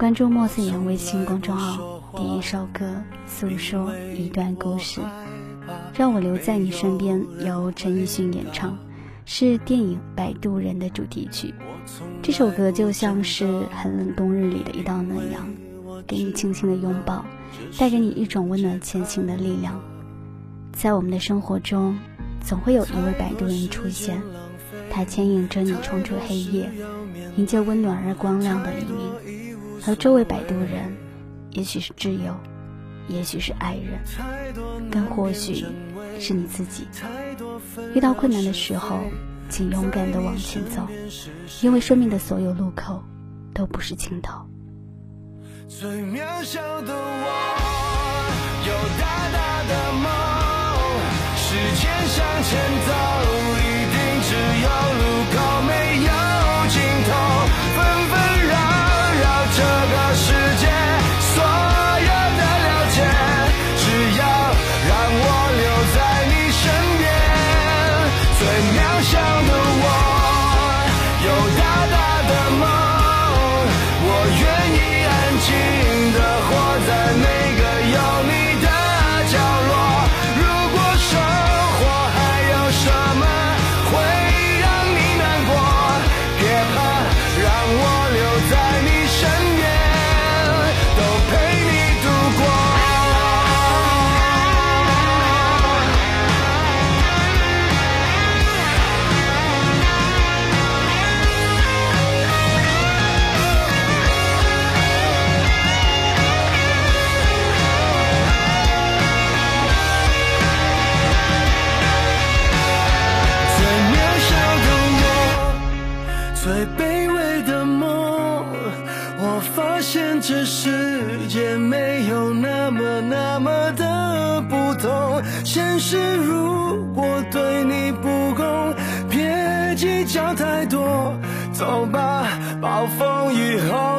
关注莫思言微信公众号，点一首歌，诉说一段故事，让我留在你身边。由陈奕迅演唱，是电影《摆渡人》的主题曲。这首歌就像是寒冷冬日里的一道暖阳，给你轻轻的拥抱，带给你一种温暖前行的力量。在我们的生活中，总会有一位摆渡人出现，他牵引着你冲出黑夜，迎接温暖而光亮的黎明。而周围摆渡人，也许是挚友，也许是爱人，更或许是你自己。遇到困难的时候，请勇敢的往前走，因为生命的所有路口都不是尽头。最渺小的我，有大大的梦，时间向前走，渺小的我，有大大的梦，我愿意安静。最卑微的梦，我发现这世界没有那么那么的不同。现实如果对你不公，别计较太多，走吧，暴风雨后